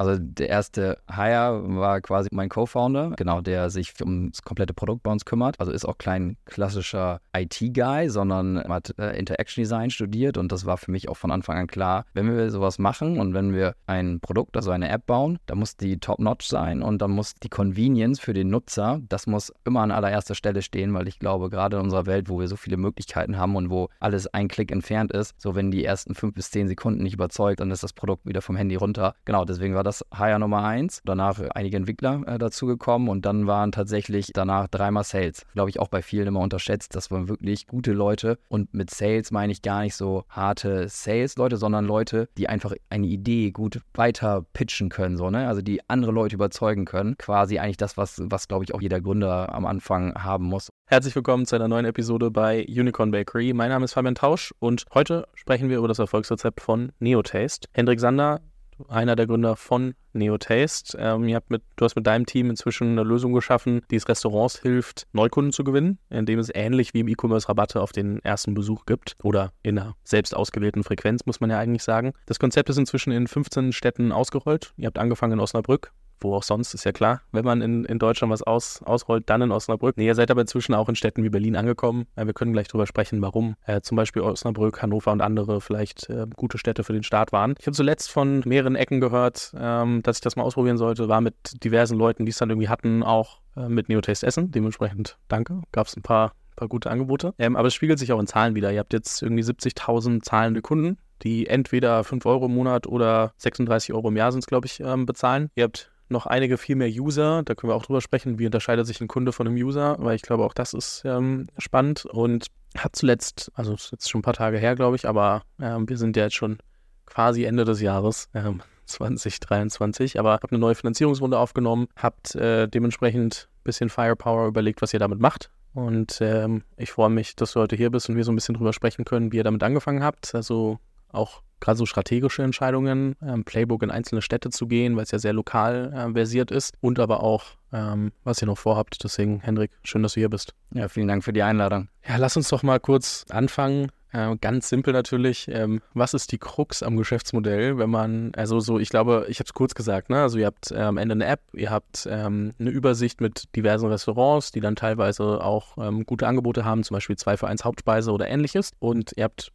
Also der erste Hire war quasi mein Co-Founder, genau, der sich um das komplette Produkt bei uns kümmert. Also ist auch kein klassischer IT-Guy, sondern hat äh, Interaction Design studiert und das war für mich auch von Anfang an klar, wenn wir sowas machen und wenn wir ein Produkt, also eine App bauen, dann muss die top-notch sein und dann muss die Convenience für den Nutzer, das muss immer an allererster Stelle stehen, weil ich glaube, gerade in unserer Welt, wo wir so viele Möglichkeiten haben und wo alles ein Klick entfernt ist, so wenn die ersten fünf bis zehn Sekunden nicht überzeugt, dann ist das Produkt wieder vom Handy runter. Genau, deswegen war das das Hire Nummer eins. Danach einige Entwickler äh, dazugekommen und dann waren tatsächlich danach dreimal Sales. Glaube ich auch bei vielen immer unterschätzt. Das waren wirklich gute Leute und mit Sales meine ich gar nicht so harte Sales-Leute, sondern Leute, die einfach eine Idee gut weiter pitchen können, so, ne? Also die andere Leute überzeugen können. Quasi eigentlich das, was, was glaube ich auch jeder Gründer am Anfang haben muss. Herzlich willkommen zu einer neuen Episode bei Unicorn Bakery. Mein Name ist Fabian Tausch und heute sprechen wir über das Erfolgsrezept von Neotaste. Hendrik Sander einer der Gründer von NeoTaste. Ähm, ihr habt mit, du hast mit deinem Team inzwischen eine Lösung geschaffen, die es Restaurants hilft, Neukunden zu gewinnen, indem es ähnlich wie im E-Commerce Rabatte auf den ersten Besuch gibt oder in einer selbst ausgewählten Frequenz, muss man ja eigentlich sagen. Das Konzept ist inzwischen in 15 Städten ausgerollt. Ihr habt angefangen in Osnabrück, wo auch sonst, ist ja klar, wenn man in, in Deutschland was aus, ausrollt, dann in Osnabrück. Nee, ihr seid aber inzwischen auch in Städten wie Berlin angekommen. Äh, wir können gleich drüber sprechen, warum äh, zum Beispiel Osnabrück, Hannover und andere vielleicht äh, gute Städte für den Start waren. Ich habe zuletzt von mehreren Ecken gehört, ähm, dass ich das mal ausprobieren sollte, war mit diversen Leuten, die es dann irgendwie hatten, auch äh, mit Neotaste Essen. Dementsprechend danke. Gab es ein paar paar gute Angebote. Ähm, aber es spiegelt sich auch in Zahlen wieder. Ihr habt jetzt irgendwie 70.000 zahlende Kunden, die entweder 5 Euro im Monat oder 36 Euro im Jahr sind es, glaube ich, ähm, bezahlen. Ihr habt noch einige viel mehr User. Da können wir auch drüber sprechen, wie unterscheidet sich ein Kunde von einem User, weil ich glaube, auch das ist ähm, spannend und hat zuletzt, also ist jetzt schon ein paar Tage her, glaube ich, aber ähm, wir sind ja jetzt schon quasi Ende des Jahres. Ähm, 2023, aber habt eine neue Finanzierungsrunde aufgenommen, habt äh, dementsprechend ein bisschen Firepower überlegt, was ihr damit macht. Und ähm, ich freue mich, dass du heute hier bist und wir so ein bisschen drüber sprechen können, wie ihr damit angefangen habt. Also auch gerade so strategische Entscheidungen, ähm, Playbook in einzelne Städte zu gehen, weil es ja sehr lokal äh, versiert ist und aber auch, ähm, was ihr noch vorhabt. Deswegen, Hendrik, schön, dass du hier bist. Ja, vielen Dank für die Einladung. Ja, lass uns doch mal kurz anfangen. Äh, ganz simpel natürlich. Ähm, was ist die Krux am Geschäftsmodell, wenn man, also so, ich glaube, ich habe es kurz gesagt, ne? Also ihr habt am Ende eine App, ihr habt ähm, eine Übersicht mit diversen Restaurants, die dann teilweise auch ähm, gute Angebote haben, zum Beispiel 2 für 1 Hauptspeise oder ähnliches. Und ihr habt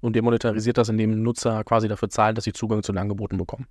und ihr monetarisiert das, indem Nutzer quasi dafür zahlen, dass sie Zugang zu den Angeboten bekommen.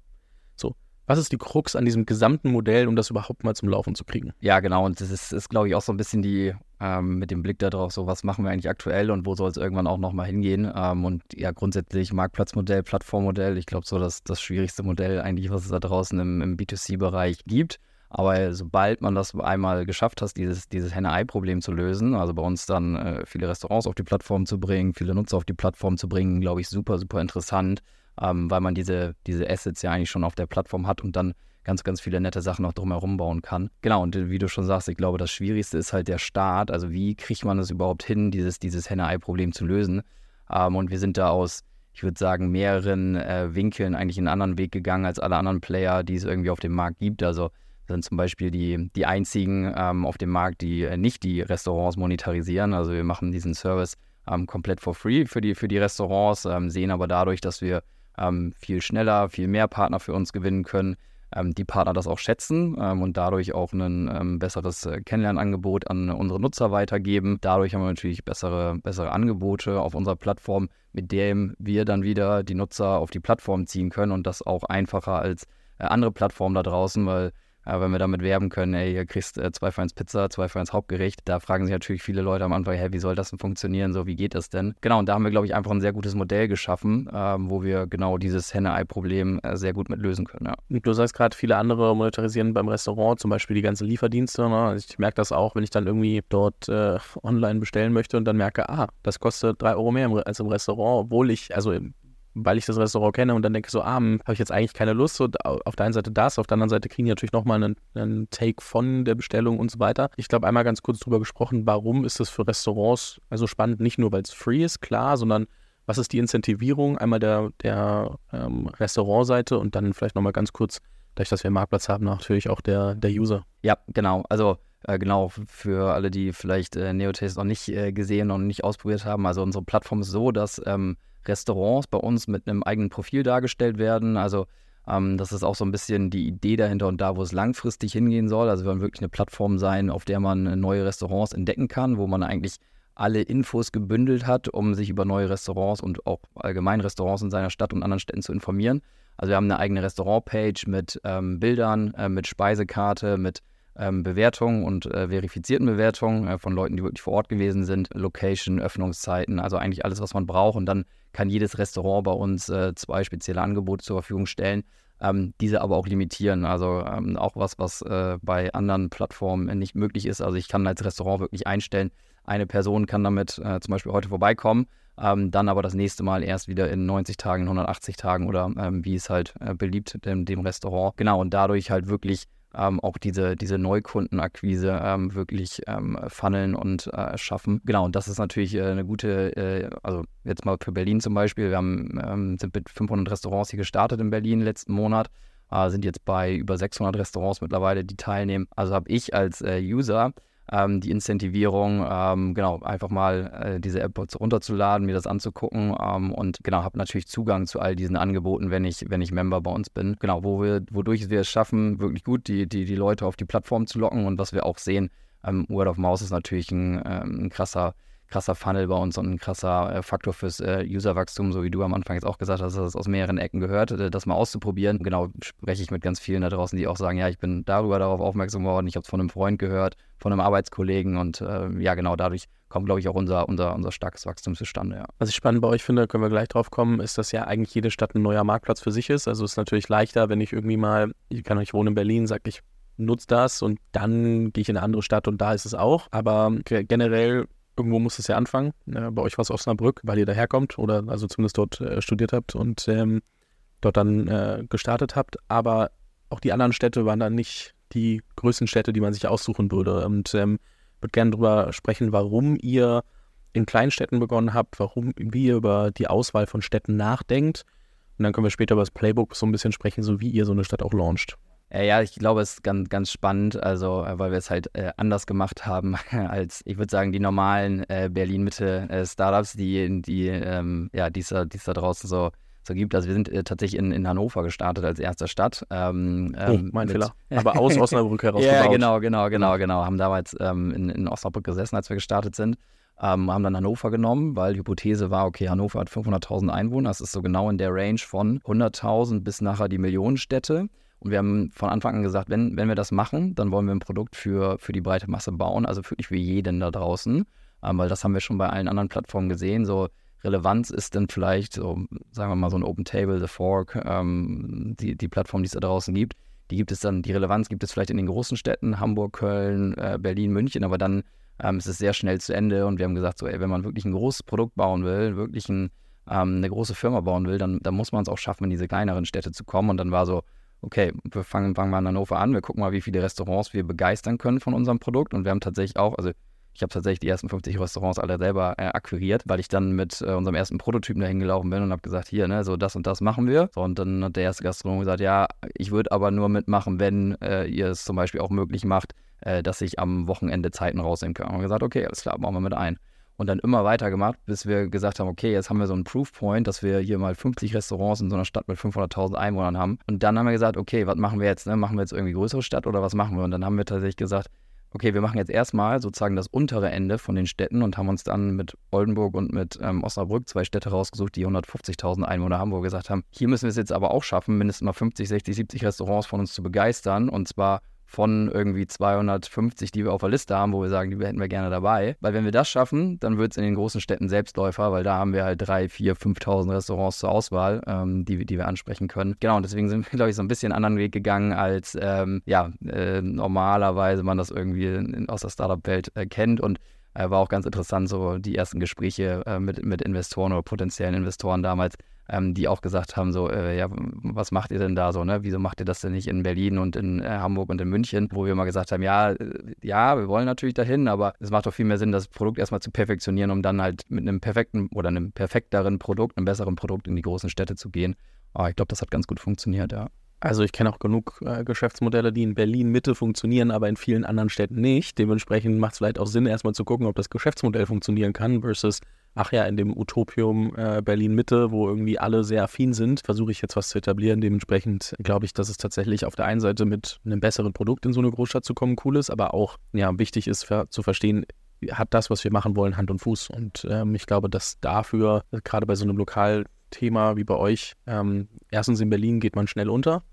So. Was ist die Krux an diesem gesamten Modell, um das überhaupt mal zum Laufen zu kriegen? Ja, genau. Und das ist, ist glaube ich, auch so ein bisschen die, ähm, mit dem Blick darauf, so was machen wir eigentlich aktuell und wo soll es irgendwann auch nochmal hingehen. Ähm, und ja, grundsätzlich Marktplatzmodell, Plattformmodell, ich glaube, so das, das schwierigste Modell eigentlich, was es da draußen im, im B2C-Bereich gibt. Aber sobald man das einmal geschafft hat, dieses, dieses Henne-Ei-Problem zu lösen, also bei uns dann äh, viele Restaurants auf die Plattform zu bringen, viele Nutzer auf die Plattform zu bringen, glaube ich, super, super interessant, ähm, weil man diese, diese Assets ja eigentlich schon auf der Plattform hat und dann ganz, ganz viele nette Sachen noch drumherum bauen kann. Genau, und wie du schon sagst, ich glaube, das Schwierigste ist halt der Start. Also wie kriegt man es überhaupt hin, dieses, dieses Henne-Ei-Problem zu lösen? Ähm, und wir sind da aus, ich würde sagen, mehreren äh, Winkeln eigentlich einen anderen Weg gegangen als alle anderen Player, die es irgendwie auf dem Markt gibt. Also sind zum Beispiel die, die einzigen ähm, auf dem Markt, die äh, nicht die Restaurants monetarisieren. Also wir machen diesen Service ähm, komplett for free für die, für die Restaurants, ähm, sehen aber dadurch, dass wir ähm, viel schneller, viel mehr Partner für uns gewinnen können, ähm, die Partner das auch schätzen ähm, und dadurch auch ein besseres äh, Kennenlernangebot an unsere Nutzer weitergeben. Dadurch haben wir natürlich bessere, bessere Angebote auf unserer Plattform, mit dem wir dann wieder die Nutzer auf die Plattform ziehen können und das auch einfacher als äh, andere Plattformen da draußen, weil aber wenn wir damit werben können, ey, ihr kriegst äh, zwei für eins Pizza, zwei für eins Hauptgericht, da fragen sich natürlich viele Leute am Anfang, hey, wie soll das denn funktionieren? So, wie geht das denn? Genau, und da haben wir, glaube ich, einfach ein sehr gutes Modell geschaffen, ähm, wo wir genau dieses Henne-Ei-Problem äh, sehr gut mit lösen können. Ja. Du sagst gerade, viele andere monetarisieren beim Restaurant, zum Beispiel die ganzen Lieferdienste. Ne? Also ich merke das auch, wenn ich dann irgendwie dort äh, online bestellen möchte und dann merke, ah, das kostet drei Euro mehr als im Restaurant, obwohl ich, also weil ich das Restaurant kenne und dann denke so, ah, hm, habe ich jetzt eigentlich keine Lust. So, auf der einen Seite das, auf der anderen Seite kriegen die natürlich nochmal einen, einen Take von der Bestellung und so weiter. Ich glaube, einmal ganz kurz drüber gesprochen, warum ist das für Restaurants also spannend, nicht nur weil es free ist, klar, sondern was ist die Incentivierung einmal der, der ähm, Restaurantseite und dann vielleicht nochmal ganz kurz, dadurch, dass wir einen Marktplatz haben, natürlich auch der, der User. Ja, genau. Also äh, genau für alle, die vielleicht äh, Neotaste noch nicht äh, gesehen und nicht ausprobiert haben. Also unsere Plattform ist so, dass ähm, Restaurants bei uns mit einem eigenen Profil dargestellt werden. Also Ähm, das ist auch so ein bisschen die Idee dahinter und da, wo es langfristig hingehen soll. Also wir wollen wirklich eine Plattform sein, auf der man neue Restaurants entdecken kann, wo man eigentlich alle Infos gebündelt hat, um sich über neue Restaurants und auch allgemein Restaurants in seiner Stadt und anderen Städten zu informieren. Also wir haben eine eigene Restaurantpage mit ähm, Bildern, äh, mit Speisekarte, mit ähm, Bewertungen und äh, verifizierten Bewertungen äh, von Leuten, die wirklich vor Ort gewesen sind, Location, Öffnungszeiten, also eigentlich alles, was man braucht. Und dann kann jedes Restaurant bei uns äh, zwei spezielle Angebote zur Verfügung stellen, ähm, diese aber auch limitieren. Also ähm, auch was, was äh, bei anderen Plattformen nicht möglich ist. Also ich kann als Restaurant wirklich einstellen, eine Person kann damit äh, zum Beispiel heute vorbeikommen, ähm, dann aber das nächste Mal erst wieder in 90 Tagen, 180 Tagen oder ähm, wie es halt äh, beliebt dem, dem Restaurant. Genau, und dadurch halt wirklich ähm, auch diese, diese Neukundenakquise ähm, wirklich ähm, funneln und äh, schaffen. Genau, und das ist natürlich äh, eine gute, äh, also jetzt mal für Berlin zum Beispiel, wir haben, ähm, sind mit 500 Restaurants hier gestartet in Berlin letzten Monat. Äh, sind jetzt bei über 600 Restaurants mittlerweile, die teilnehmen. Also habe ich als äh, User ähm, die Incentivierung, ähm, genau, einfach mal äh, diese App runterzuladen, mir das anzugucken ähm, und genau, habe natürlich Zugang zu all diesen Angeboten, wenn ich, wenn ich Member bei uns bin. Genau, wo wir, wodurch wir es schaffen, wirklich gut die, die, die Leute auf die Plattform zu locken und was wir auch sehen, ähm, Word of Mouse ist natürlich ein, ähm, ein krasser krasser Funnel bei uns und ein krasser äh, Faktor fürs äh, Userwachstum, so wie du am Anfang jetzt auch gesagt hast, dass es aus mehreren Ecken gehört, äh, das mal auszuprobieren. Genau, spreche ich mit ganz vielen da draußen, die auch sagen, ja, ich bin darüber darauf aufmerksam geworden, ich habe es von einem Freund gehört, von einem Arbeitskollegen und äh, ja, genau dadurch kommt, glaube ich, auch unser, unser, unser starkes Wachstum zustande. Ja. Was ich spannend bei euch finde, können wir gleich drauf kommen, ist, dass ja eigentlich jede Stadt ein neuer Marktplatz für sich ist. Also es ist natürlich leichter, wenn ich irgendwie mal, ich kann euch wohnen in Berlin, sage ich, nutze das und dann gehe ich in eine andere Stadt und da ist es auch. Aber generell irgendwo muss es ja anfangen. Äh, bei euch war es Osnabrück, weil ihr daherkommt oder also zumindest dort äh, studiert habt und ähm, dort dann äh, gestartet habt. Aber auch die anderen Städte waren dann nicht die größten Städte, die man sich aussuchen würde. Und ähm, würde gerne darüber sprechen, warum ihr in Kleinstädten begonnen habt, warum, wie ihr über die Auswahl von Städten nachdenkt. Und dann können wir später über das Playbook so ein bisschen sprechen, so wie ihr so eine Stadt auch launcht. Äh, ja, ich glaube, es ist ganz, ganz spannend, also äh, weil wir es halt äh, anders gemacht haben als, ich würde sagen, die normalen äh, Berlin-Mitte-Startups, die, die, ähm, ja, es da draußen so, so gibt. Also wir sind äh, tatsächlich in, in Hannover gestartet als erste Stadt. Ähm, oh, ähm, mein mit, Fehler. Aber aus Osnabrück heraus Ja, gebaut. genau, genau, genau, genau. Haben damals ähm, in, in Osnabrück gesessen, als wir gestartet sind. Ähm, haben dann Hannover genommen, weil die Hypothese war, okay, Hannover hat 500.000 Einwohner. Das ist so genau in der Range von 100.000 bis nachher die Millionenstädte. Und wir haben von Anfang an gesagt, wenn, wenn wir das machen, dann wollen wir ein Produkt für, für die breite Masse bauen, also wirklich für jeden da draußen. Ähm, weil das haben wir schon bei allen anderen Plattformen gesehen. So Relevanz ist dann vielleicht, so, sagen wir mal, so ein Open Table, The Fork, ähm, die, die Plattform, die es da draußen gibt. Die gibt es dann, die Relevanz gibt es vielleicht in den großen Städten, Hamburg, Köln, äh, Berlin, München, aber dann ähm, ist es sehr schnell zu Ende und wir haben gesagt, so, ey, wenn man wirklich ein großes Produkt bauen will, wirklich ein, ähm, eine große Firma bauen will, dann, dann muss man es auch schaffen, in diese kleineren Städte zu kommen. Und dann war so, okay, wir fangen, fangen mal in Hannover an, wir gucken mal, wie viele Restaurants wir begeistern können von unserem Produkt. Und wir haben tatsächlich auch, also ich habe tatsächlich die ersten 50 Restaurants alle selber äh, akquiriert, weil ich dann mit äh, unserem ersten Prototypen dahin gelaufen bin und habe gesagt, hier, ne, so das und das machen wir. So, und dann hat der erste Gastronom gesagt, ja, ich würde aber nur mitmachen, wenn äh, ihr es zum Beispiel auch möglich macht, äh, dass ich am Wochenende Zeiten rausnehmen kann. Und wir gesagt, okay, alles klar, machen wir mit ein und dann immer weitergemacht, bis wir gesagt haben, okay, jetzt haben wir so einen Proofpoint, dass wir hier mal 50 Restaurants in so einer Stadt mit 500.000 Einwohnern haben. Und dann haben wir gesagt, okay, was machen wir jetzt? Ne? Machen wir jetzt irgendwie größere Stadt oder was machen wir? Und dann haben wir tatsächlich gesagt, okay, wir machen jetzt erstmal sozusagen das untere Ende von den Städten und haben uns dann mit Oldenburg und mit ähm, Osnabrück zwei Städte rausgesucht, die 150.000 Einwohner haben, wo wir gesagt haben, hier müssen wir es jetzt aber auch schaffen, mindestens mal 50, 60, 70 Restaurants von uns zu begeistern und zwar von irgendwie 250, die wir auf der Liste haben, wo wir sagen, die hätten wir gerne dabei. Weil wenn wir das schaffen, dann wird es in den großen Städten Selbstläufer, weil da haben wir halt 3, 4, 5.000 Restaurants zur Auswahl, ähm, die, die wir ansprechen können. Genau, und deswegen sind wir, glaube ich, so ein bisschen anderen Weg gegangen, als ähm, ja, äh, normalerweise man das irgendwie in, aus der Startup-Welt äh, kennt. Und äh, war auch ganz interessant, so die ersten Gespräche äh, mit, mit Investoren oder potenziellen Investoren damals ähm, die auch gesagt haben, so, äh, ja, was macht ihr denn da so, ne? Wieso macht ihr das denn nicht in Berlin und in äh, Hamburg und in München? Wo wir mal gesagt haben, ja, äh, ja, wir wollen natürlich dahin, aber es macht doch viel mehr Sinn, das Produkt erstmal zu perfektionieren, um dann halt mit einem perfekten oder einem perfekteren Produkt, einem besseren Produkt in die großen Städte zu gehen. Aber ich glaube, das hat ganz gut funktioniert, ja. Also ich kenne auch genug äh, Geschäftsmodelle, die in Berlin Mitte funktionieren, aber in vielen anderen Städten nicht. Dementsprechend macht es vielleicht auch Sinn, erstmal zu gucken, ob das Geschäftsmodell funktionieren kann versus ach ja, in dem Utopium äh, Berlin-Mitte, wo irgendwie alle sehr affin sind, versuche ich jetzt was zu etablieren. Dementsprechend glaube ich, dass es tatsächlich auf der einen Seite mit einem besseren Produkt in so eine Großstadt zu kommen cool ist, aber auch ja, wichtig ist für, zu verstehen, hat das, was wir machen wollen, Hand und Fuß. Und ähm, ich glaube, dass dafür, gerade bei so einem Lokalthema wie bei euch, ähm, erstens in Berlin geht man schnell unter.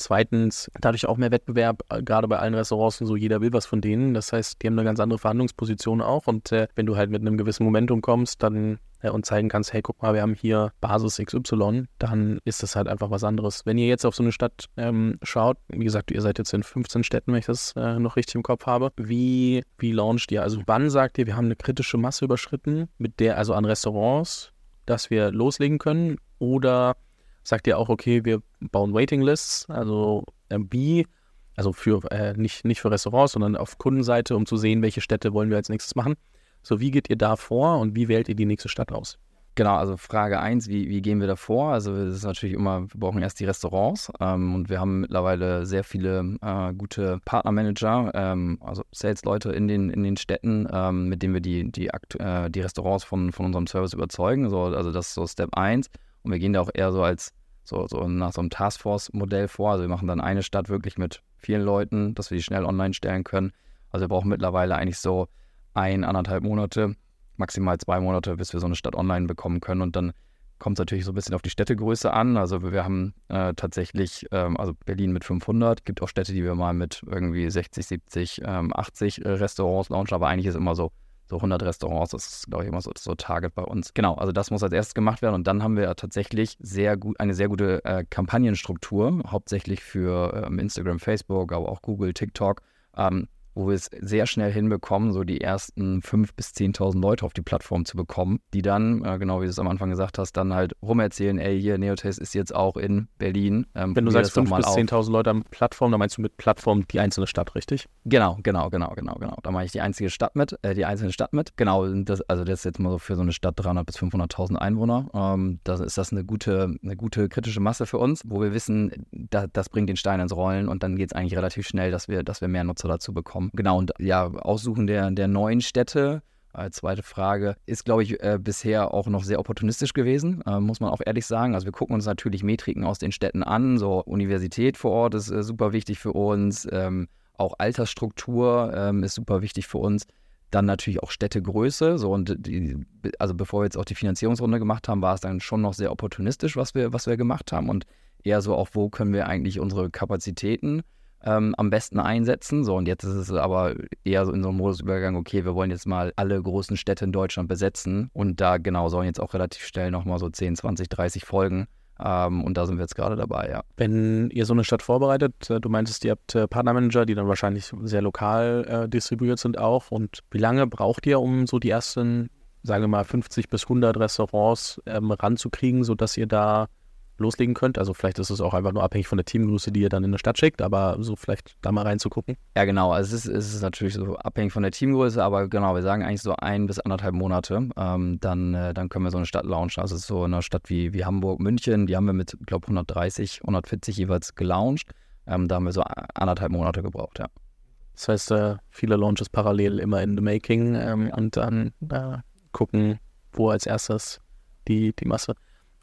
Zweitens, dadurch auch mehr Wettbewerb, äh, gerade bei allen Restaurants und so, jeder will was von denen. Das heißt, die haben eine ganz andere Verhandlungsposition auch. Und äh, wenn du halt mit einem gewissen Momentum kommst, dann äh, und zeigen kannst, hey, guck mal, wir haben hier Basis XY, dann ist das halt einfach was anderes. Wenn ihr jetzt auf so eine Stadt ähm, schaut, wie gesagt, ihr seid jetzt in 15 Städten, wenn ich das äh, noch richtig im Kopf habe, wie, wie launcht ihr? Also wann sagt ihr, wir haben eine kritische Masse überschritten, mit der, also an Restaurants, dass wir loslegen können? Oder sagt ihr auch, okay, wir bauen Waitinglists, also äh, wie, also für äh, nicht, nicht für Restaurants, sondern auf Kundenseite, um zu sehen, welche Städte wollen wir als nächstes machen. So, wie geht ihr da vor und wie wählt ihr die nächste Stadt aus? Genau, also Frage 1, wie, wie gehen wir da vor? Also es ist natürlich immer, wir brauchen erst die Restaurants ähm, und wir haben mittlerweile sehr viele äh, gute Partnermanager, ähm, also Sales-Leute in den, in den Städten, ähm, mit denen wir die, die, äh, die Restaurants von, von unserem Service überzeugen. So, also das ist so Step 1 und wir gehen da auch eher so als so, so nach so einem Taskforce-Modell vor. Also wir machen dann eine Stadt wirklich mit vielen Leuten, dass wir die schnell online stellen können. Also wir brauchen mittlerweile eigentlich so ein, anderthalb Monate, maximal zwei Monate, bis wir so eine Stadt online bekommen können. Und dann kommt es natürlich so ein bisschen auf die Städtegröße an. Also wir haben äh, tatsächlich, ähm, also Berlin mit 500, gibt auch Städte, die wir mal mit irgendwie 60, 70, ähm, 80 äh, Restaurants launchen, aber eigentlich ist immer so so 100 Restaurants, das ist, glaube ich, immer so, so Target bei uns. Genau, also das muss als erstes gemacht werden und dann haben wir tatsächlich sehr gut, eine sehr gute äh, Kampagnenstruktur, hauptsächlich für ähm, Instagram, Facebook, aber auch Google, TikTok. Ähm, wo wir es sehr schnell hinbekommen, so die ersten 5.000 bis 10.000 Leute auf die Plattform zu bekommen, die dann, äh, genau wie du es am Anfang gesagt hast, dann halt rumerzählen, ey, hier, Neotaste ist jetzt auch in Berlin. Ähm, Wenn du sagst 5.000 bis 10.000 Leute am Plattform, dann meinst du mit Plattform die einzelne Stadt, richtig? Genau, genau, genau, genau, genau. Da mache ich die einzige Stadt mit, äh, die einzelne Stadt mit. Genau, das, also das ist jetzt mal so für so eine Stadt 300.000 bis 500.000 Einwohner. Ähm, da ist das eine gute, eine gute kritische Masse für uns, wo wir wissen, da, das bringt den Stein ins Rollen und dann geht es eigentlich relativ schnell, dass wir, dass wir mehr Nutzer dazu bekommen. Genau, und ja, Aussuchen der, der neuen Städte. Als zweite Frage ist, glaube ich, äh, bisher auch noch sehr opportunistisch gewesen, äh, muss man auch ehrlich sagen. Also wir gucken uns natürlich Metriken aus den Städten an. So Universität vor Ort ist äh, super wichtig für uns. Ähm, auch Altersstruktur ähm, ist super wichtig für uns. Dann natürlich auch Städtegröße. So und die, also bevor wir jetzt auch die Finanzierungsrunde gemacht haben, war es dann schon noch sehr opportunistisch, was wir, was wir gemacht haben. Und eher so auch, wo können wir eigentlich unsere Kapazitäten ähm, am besten einsetzen. So, und jetzt ist es aber eher so in so einem Modusübergang, okay, wir wollen jetzt mal alle großen Städte in Deutschland besetzen. Und da genau sollen jetzt auch relativ schnell nochmal so 10, 20, 30 Folgen. Ähm, und da sind wir jetzt gerade dabei, ja. Wenn ihr so eine Stadt vorbereitet, äh, du meintest, ihr habt äh, Partnermanager, die dann wahrscheinlich sehr lokal äh, distribuiert sind auch. Und wie lange braucht ihr, um so die ersten, sagen wir mal, 50 bis 100 Restaurants ähm, ranzukriegen, sodass ihr da loslegen könnt. Also vielleicht ist es auch einfach nur abhängig von der Teamgröße, die ihr dann in der Stadt schickt, aber so vielleicht da mal reinzugucken. Ja, genau. Also es ist, es ist natürlich so abhängig von der Teamgröße, aber genau, wir sagen eigentlich so ein bis anderthalb Monate. Ähm, dann, äh, dann können wir so eine Stadt launchen. Also so eine Stadt wie, wie Hamburg, München, die haben wir mit, glaube 130, 140 jeweils gelauncht. Ähm, da haben wir so anderthalb Monate gebraucht, ja. Das heißt, äh, viele Launches parallel immer in the making ähm, und dann äh, gucken, wo als erstes die, die Masse.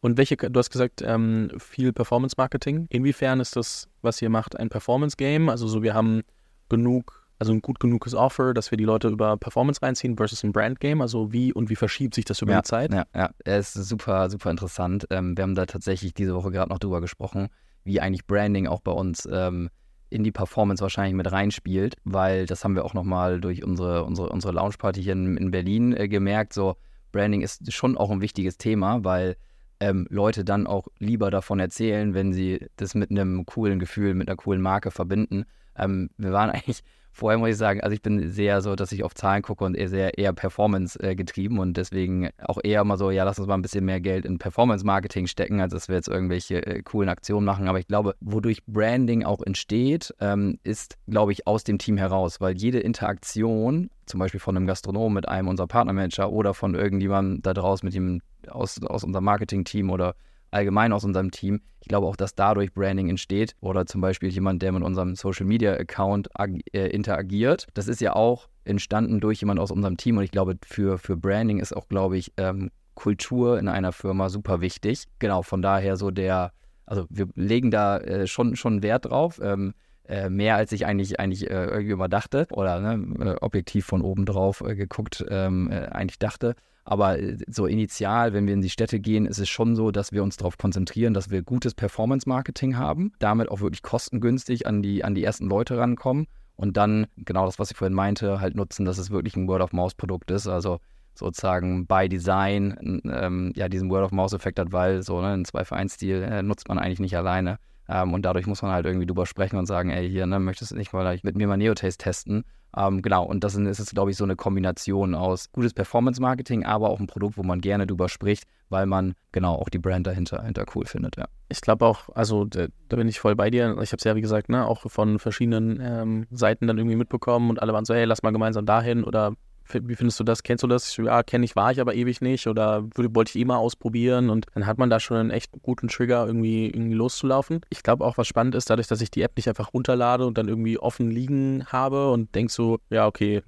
Und welche, du hast gesagt, ähm, viel Performance Marketing. Inwiefern ist das, was ihr macht, ein Performance Game? Also so, wir haben genug, also ein gut genuges Offer, dass wir die Leute über Performance reinziehen versus ein Brand Game. Also wie und wie verschiebt sich das über ja, die Zeit? Ja, ja, es ist super, super interessant. Ähm, wir haben da tatsächlich diese Woche gerade noch drüber gesprochen, wie eigentlich Branding auch bei uns ähm, in die Performance wahrscheinlich mit reinspielt, weil das haben wir auch nochmal durch unsere, unsere, unsere Launchparty hier in, in Berlin äh, gemerkt. So, Branding ist schon auch ein wichtiges Thema, weil ähm, Leute dann auch lieber davon erzählen, wenn sie das mit einem coolen Gefühl, mit einer coolen Marke verbinden. Ähm, wir waren eigentlich, vorher muss ich sagen, also ich bin sehr so, dass ich auf Zahlen gucke und eher sehr eher Performance äh, getrieben und deswegen auch eher mal so, ja, lass uns mal ein bisschen mehr Geld in Performance-Marketing stecken, als dass wir jetzt irgendwelche äh, coolen Aktionen machen. Aber ich glaube, wodurch Branding auch entsteht, ähm, ist, glaube ich, aus dem Team heraus, weil jede Interaktion, zum Beispiel von einem Gastronom mit einem unserer Partnermanager oder von irgendjemandem da draußen mit ihm aus, aus unserem Marketing-Team oder allgemein aus unserem Team. Ich glaube auch, dass dadurch Branding entsteht oder zum Beispiel jemand, der mit unserem Social Media Account äh, interagiert. Das ist ja auch entstanden durch jemand aus unserem Team und ich glaube, für, für Branding ist auch, glaube ich, ähm, Kultur in einer Firma super wichtig. Genau, von daher so der, also wir legen da äh, schon, schon Wert drauf. Ähm, äh, mehr als ich eigentlich, eigentlich äh, irgendwie immer dachte oder ne, äh, objektiv von oben drauf geguckt ähm, äh, eigentlich dachte. Aber so initial, wenn wir in die Städte gehen, ist es schon so, dass wir uns darauf konzentrieren, dass wir gutes Performance-Marketing haben, damit auch wirklich kostengünstig an die, an die ersten Leute rankommen und dann genau das, was ich vorhin meinte, halt nutzen, dass es wirklich ein Word-of-Mouse-Produkt ist. Also sozusagen by Design ähm, ja diesen Word-of-Mouse-Effekt hat, weil so ne, ein 2-für-1-Stil äh, nutzt man eigentlich nicht alleine. Ähm, und dadurch muss man halt irgendwie drüber sprechen und sagen, ey, hier, ne, möchtest du nicht mal mit mir mal Neotaste testen? Ähm, genau, und das ist, ist glaube ich, so eine Kombination aus gutes Performance-Marketing, aber auch ein Produkt, wo man gerne drüber spricht, weil man genau auch die Brand dahinter, dahinter cool findet, ja. Ich glaube auch, also da, da, bin ich voll bei dir. Ich habe es ja, wie gesagt, ne, auch von verschiedenen ähm, Seiten dann irgendwie mitbekommen und alle waren so, hey, lass mal gemeinsam dahin oder wie findest du das? Kennst du das? Ja, kenne ich, war ich aber ewig nicht oder wollte ich eh mal ausprobieren und dann hat man da schon einen echt guten Trigger, irgendwie, irgendwie loszulaufen. Ich glaube auch, was spannend ist, dadurch, dass ich die App nicht einfach runterlade und dann irgendwie offen liegen habe und denk so, ja, okay,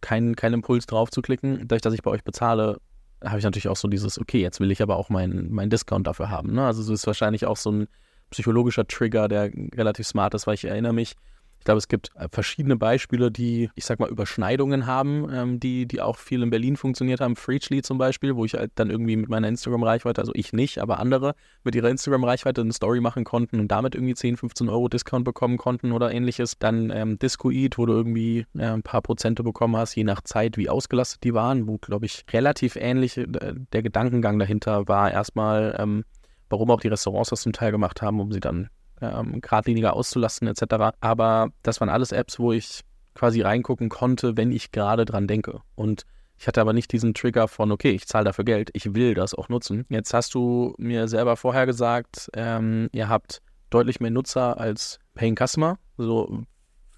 kein, kein Impuls drauf zu klicken. Dadurch, dass ich bei euch bezahle, habe ich natürlich auch so dieses, okay, jetzt will ich aber auch meinen mein Discount dafür haben. Ne? Also es ist wahrscheinlich auch so ein psychologischer Trigger, der relativ smart ist, weil ich erinnere mich, ich glaube, es gibt äh, verschiedene Beispiele, die, ich sag mal, Überschneidungen haben, ähm, die, die auch viel in Berlin funktioniert haben. Freechly zum Beispiel, wo ich halt dann irgendwie mit meiner Instagram-Reichweite, also ich nicht, aber andere mit ihrer Instagram-Reichweite eine Story machen konnten und damit irgendwie 10, 15 Euro Discount bekommen konnten oder ähnliches. Dann ähm, Discoid, wo du irgendwie äh, ein paar Prozente bekommen hast, je nach Zeit, wie ausgelastet die waren, wo, glaube ich, relativ ähnlich äh, der Gedankengang dahinter war. Erstmal, ähm, warum auch die Restaurants das zum Teil gemacht haben, um sie dann ähm, geradliniger auszulasten etc. Aber das waren alles Apps, wo ich quasi reingucken konnte, wenn ich gerade dran denke. Und ich hatte aber nicht diesen Trigger von, okay, ich zahle dafür Geld, ich will das auch nutzen. Jetzt hast du mir selber vorher gesagt, ähm, ihr habt deutlich mehr Nutzer als Paying Customer. So,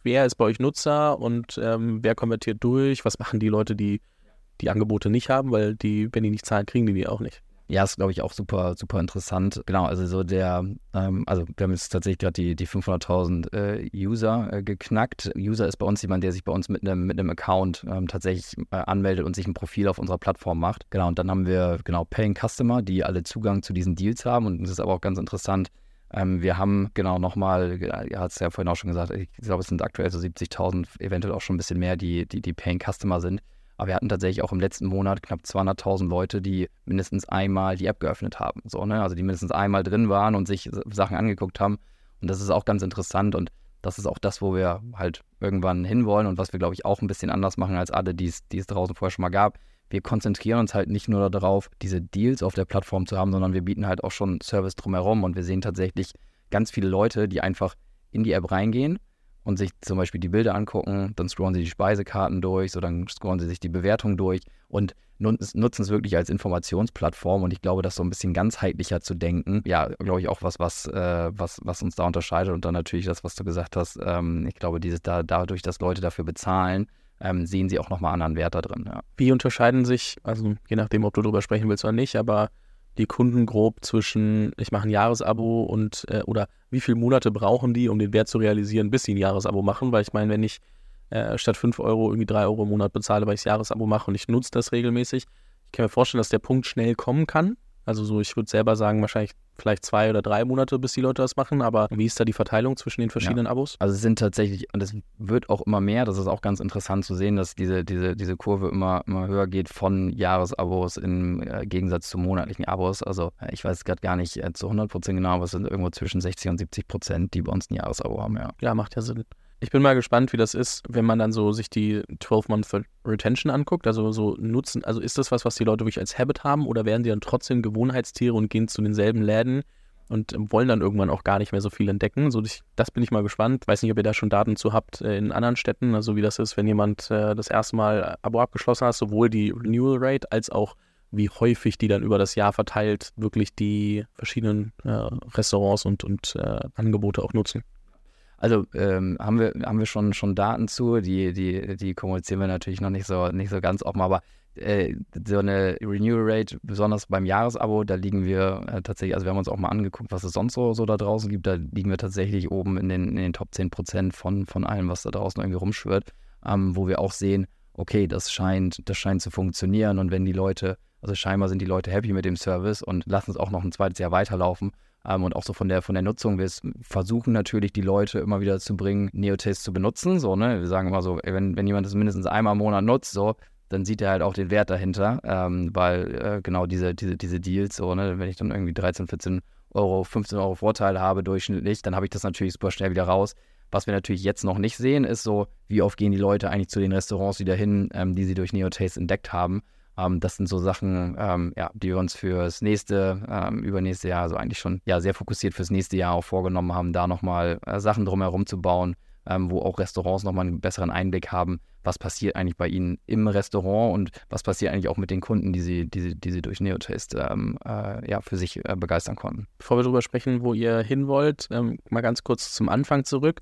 wer ist bei euch Nutzer und ähm, wer konvertiert durch? Was machen die Leute, die die Angebote nicht haben? Weil die, wenn die nicht zahlen, kriegen die die auch nicht. Ja, ist, glaube ich, auch super, super interessant. Genau, also so der, ähm, also wir haben jetzt tatsächlich gerade die, die 500.000 äh, User äh, geknackt. User ist bei uns jemand, der sich bei uns mit einem mit Account ähm, tatsächlich äh, anmeldet und sich ein Profil auf unserer Plattform macht. Genau, und dann haben wir, genau, Paying Customer, die alle Zugang zu diesen Deals haben. Und das ist aber auch ganz interessant. Ähm, wir haben genau nochmal, er hat es ja vorhin auch schon gesagt, ich glaube, es sind aktuell so 70.000, eventuell auch schon ein bisschen mehr, die, die, die Paying Customer sind. Aber wir hatten tatsächlich auch im letzten Monat knapp 200.000 Leute, die mindestens einmal die App geöffnet haben. So, ne? Also die mindestens einmal drin waren und sich Sachen angeguckt haben. Und das ist auch ganz interessant und das ist auch das, wo wir halt irgendwann hinwollen und was wir, glaube ich, auch ein bisschen anders machen als alle, die es draußen vorher schon mal gab. Wir konzentrieren uns halt nicht nur darauf, diese Deals auf der Plattform zu haben, sondern wir bieten halt auch schon Service drumherum und wir sehen tatsächlich ganz viele Leute, die einfach in die App reingehen und sich zum Beispiel die Bilder angucken, dann scrollen sie die Speisekarten durch, so dann scrollen sie sich die Bewertung durch und nutzen es wirklich als Informationsplattform und ich glaube, das so ein bisschen ganzheitlicher zu denken, ja, glaube ich auch was, was, äh, was, was uns da unterscheidet und dann natürlich das, was du gesagt hast, ähm, ich glaube, dieses da, dadurch, dass Leute dafür bezahlen, ähm, sehen sie auch nochmal anderen Wert da drin. Ja. Wie unterscheiden sich, also je nachdem, ob du darüber sprechen willst oder nicht, aber die Kunden grob zwischen, ich mache ein Jahresabo und äh, oder wie viele Monate brauchen die, um den Wert zu realisieren, bis sie ein Jahresabo machen? Weil ich meine, wenn ich äh, statt 5 Euro irgendwie 3 Euro im Monat bezahle, weil ich das Jahresabo mache und ich nutze das regelmäßig, ich kann mir vorstellen, dass der Punkt schnell kommen kann. Also so, ich würde selber sagen, wahrscheinlich vielleicht zwei oder drei Monate, bis die Leute das machen. Aber wie ist da die Verteilung zwischen den verschiedenen ja. Abos? Also es sind tatsächlich, und es wird auch immer mehr, das ist auch ganz interessant zu sehen, dass diese, diese, diese Kurve immer, immer höher geht von Jahresabos im äh, Gegensatz zu monatlichen Abos. Also äh, ich weiß gerade gar nicht äh, zu 100 Prozent genau, aber es sind irgendwo zwischen 60 und 70 Prozent, die bei uns ein Jahresabo haben, ja. Ja, macht ja Sinn. Ich bin mal gespannt, wie das ist, wenn man dann so sich die 12-Month Retention anguckt. Also so nutzen, also ist das was, was die Leute wirklich als Habit haben oder werden die dann trotzdem Gewohnheitstiere und gehen zu denselben Läden und wollen dann irgendwann auch gar nicht mehr so viel entdecken? So, das bin ich mal gespannt. Weiß nicht, ob ihr da schon Daten zu habt äh, in anderen Städten, also wie das ist, wenn jemand äh, das erste Mal Abo abgeschlossen hat, sowohl die Renewal Rate als auch wie häufig die dann über das Jahr verteilt wirklich die verschiedenen äh, Restaurants und, und äh, Angebote auch nutzen. Also ähm, haben wir, haben wir schon, schon Daten zu, die, die, die kommunizieren wir natürlich noch nicht so, nicht so ganz offen, aber äh, so eine Renewal Rate, besonders beim Jahresabo, da liegen wir äh, tatsächlich, also wir haben uns auch mal angeguckt, was es sonst so, so da draußen gibt, da liegen wir tatsächlich oben in den, in den Top 10 Prozent von, von allem, was da draußen irgendwie rumschwirrt, ähm, wo wir auch sehen, okay, das scheint, das scheint zu funktionieren und wenn die Leute, also scheinbar sind die Leute happy mit dem Service und lassen es auch noch ein zweites Jahr weiterlaufen, ähm, und auch so von der, von der Nutzung. Wir versuchen natürlich, die Leute immer wieder zu bringen, Neotaste zu benutzen. So, ne? Wir sagen immer so, wenn, wenn jemand das mindestens einmal im Monat nutzt, so, dann sieht er halt auch den Wert dahinter, ähm, weil äh, genau diese, diese, diese Deals, so, ne, wenn ich dann irgendwie 13, 14 Euro, 15 Euro Vorteil habe durchschnittlich, dann habe ich das natürlich super schnell wieder raus. Was wir natürlich jetzt noch nicht sehen, ist so, wie oft gehen die Leute eigentlich zu den Restaurants wieder hin, ähm, die sie durch Neotaste entdeckt haben. Ähm, das sind so Sachen, ähm, ja, die wir uns fürs nächste, ähm, übernächste Jahr, also eigentlich schon ja, sehr fokussiert fürs nächste Jahr auch vorgenommen haben, da nochmal äh, Sachen drumherum zu bauen, ähm, wo auch Restaurants nochmal einen besseren Einblick haben, was passiert eigentlich bei ihnen im Restaurant und was passiert eigentlich auch mit den Kunden, die sie, die sie, die sie durch Neotaste ähm, äh, ja, für sich äh, begeistern konnten. Bevor wir darüber sprechen, wo ihr hin wollt, ähm, mal ganz kurz zum Anfang zurück.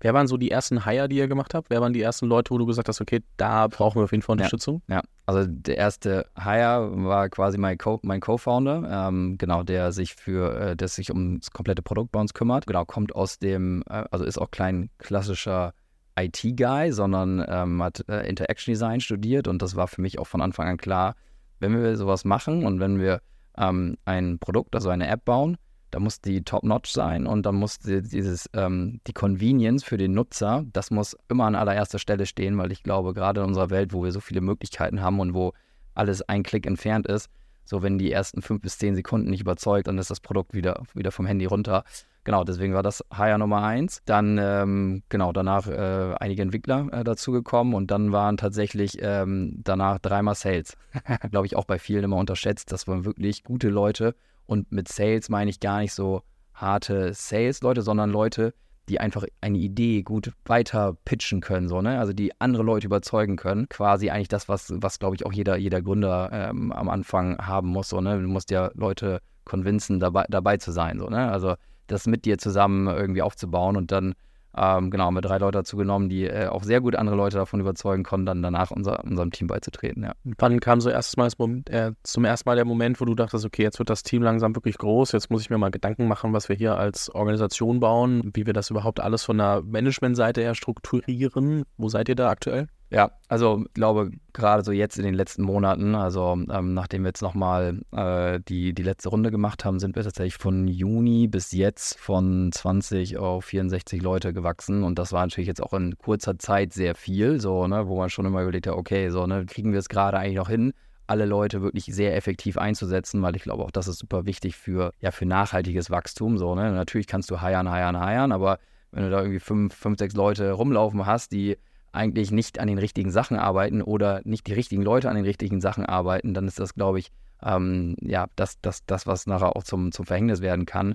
Wer waren so die ersten Hire, die ihr gemacht habt? Wer waren die ersten Leute, wo du gesagt hast, okay, da brauchen wir auf jeden Fall Unterstützung? Ja, ja. also der erste Hire war quasi mein Co- mein Co-Founder, ähm, genau, der sich für, äh, der sich um das komplette Produkt bei uns kümmert. Genau, kommt aus dem, äh, also ist auch kein klassischer IT-Guy, sondern ähm, hat äh, Interaction Design studiert und das war für mich auch von Anfang an klar, wenn wir sowas machen und wenn wir ähm, ein Produkt, also eine App bauen, da muss die top-notch sein und dann muss die, dieses, ähm, die Convenience für den Nutzer, das muss immer an allererster Stelle stehen, weil ich glaube, gerade in unserer Welt, wo wir so viele Möglichkeiten haben und wo alles ein Klick entfernt ist, so wenn die ersten fünf bis zehn Sekunden nicht überzeugt, dann ist das Produkt wieder, wieder vom Handy runter. Genau, deswegen war das Hire Nummer eins. Dann, ähm, genau, danach äh, einige Entwickler äh, dazugekommen und dann waren tatsächlich ähm, danach dreimal Sales. Glaube ich auch bei vielen immer unterschätzt. Das waren wirklich gute Leute und mit Sales meine ich gar nicht so harte Sales-Leute, sondern Leute, die einfach eine Idee gut weiter pitchen können, so, ne? Also die andere Leute überzeugen können. Quasi eigentlich das, was, was glaube ich, auch jeder, jeder Gründer ähm, am Anfang haben muss, so, ne? Du musst ja Leute convincen, dabei, dabei zu sein, so, ne? Also das mit dir zusammen irgendwie aufzubauen und dann ähm, genau, haben wir drei Leute dazu genommen, die äh, auch sehr gut andere Leute davon überzeugen konnten, dann danach unser, unserem Team beizutreten. Ja. Wann kam so erstes Mal Moment, äh, zum ersten Mal der Moment, wo du dachtest, okay, jetzt wird das Team langsam wirklich groß, jetzt muss ich mir mal Gedanken machen, was wir hier als Organisation bauen, wie wir das überhaupt alles von der Managementseite her strukturieren. Wo seid ihr da aktuell? Ja, also ich glaube, gerade so jetzt in den letzten Monaten, also ähm, nachdem wir jetzt nochmal äh, die, die letzte Runde gemacht haben, sind wir tatsächlich von Juni bis jetzt von 20 auf 64 Leute gewachsen. Und das war natürlich jetzt auch in kurzer Zeit sehr viel, so, ne, wo man schon immer überlegt hat, okay, so, ne, kriegen wir es gerade eigentlich noch hin, alle Leute wirklich sehr effektiv einzusetzen, weil ich glaube auch, das ist super wichtig für, ja, für nachhaltiges Wachstum. So, ne? Natürlich kannst du heiern, heiern, heiern, aber wenn du da irgendwie fünf, fünf, sechs Leute rumlaufen hast, die eigentlich nicht an den richtigen Sachen arbeiten oder nicht die richtigen Leute an den richtigen Sachen arbeiten, dann ist das, glaube ich, ähm, ja, das, das, das, was nachher auch zum, zum Verhängnis werden kann.